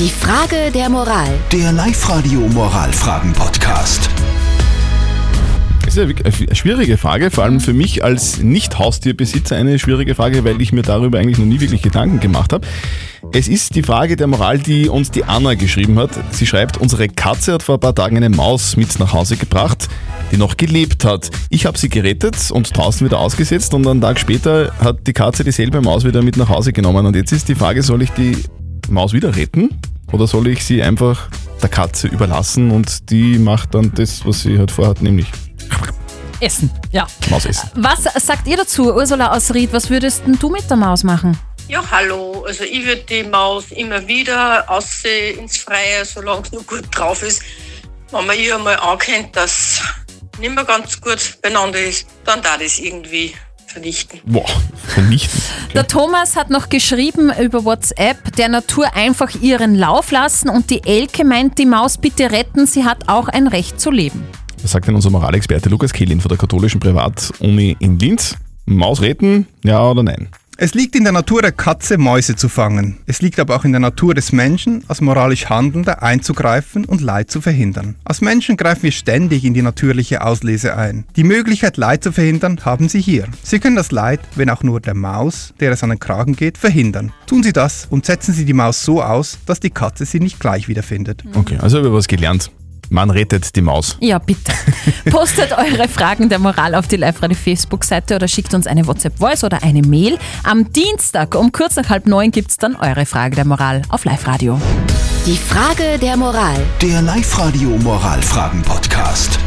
Die Frage der Moral. Der Live-Radio Moralfragen-Podcast. Das ist eine schwierige Frage, vor allem für mich als Nicht-Haustierbesitzer eine schwierige Frage, weil ich mir darüber eigentlich noch nie wirklich Gedanken gemacht habe. Es ist die Frage der Moral, die uns die Anna geschrieben hat. Sie schreibt, unsere Katze hat vor ein paar Tagen eine Maus mit nach Hause gebracht, die noch gelebt hat. Ich habe sie gerettet und draußen wieder ausgesetzt und einen Tag später hat die Katze dieselbe Maus wieder mit nach Hause genommen. Und jetzt ist die Frage, soll ich die Maus wieder retten oder soll ich sie einfach der Katze überlassen und die macht dann das, was sie halt vorhat, nämlich Essen, ja. Maus essen. Was sagt ihr dazu, Ursula aus Ried? Was würdest denn du mit der Maus machen? Ja, hallo. Also ich würde die Maus immer wieder aussehen ins Freie, solange es nur gut drauf ist. Wenn man ihr einmal ankennt, dass nicht mehr ganz gut beieinander ist, dann da das irgendwie vernichten. Boah, vernichten. Der Thomas hat noch geschrieben über WhatsApp, der Natur einfach ihren Lauf lassen und die Elke meint, die Maus bitte retten, sie hat auch ein Recht zu leben. Was sagt denn unser Moralexperte Lukas Kehlin von der katholischen Privatuni in Linz? Maus retten, ja oder nein? Es liegt in der Natur der Katze, Mäuse zu fangen. Es liegt aber auch in der Natur des Menschen, als moralisch Handelnder einzugreifen und Leid zu verhindern. Als Menschen greifen wir ständig in die natürliche Auslese ein. Die Möglichkeit, Leid zu verhindern, haben Sie hier. Sie können das Leid, wenn auch nur der Maus, der es an den Kragen geht, verhindern. Tun Sie das und setzen Sie die Maus so aus, dass die Katze sie nicht gleich wiederfindet. Okay, also habe ich was gelernt. Man rettet die Maus. Ja, bitte. Postet eure Fragen der Moral auf die Live-Radio Facebook-Seite oder schickt uns eine WhatsApp-Voice oder eine Mail. Am Dienstag um kurz nach halb neun gibt es dann eure Frage der Moral auf Live-Radio. Die Frage der Moral. Der Live-Radio Moralfragen-Podcast.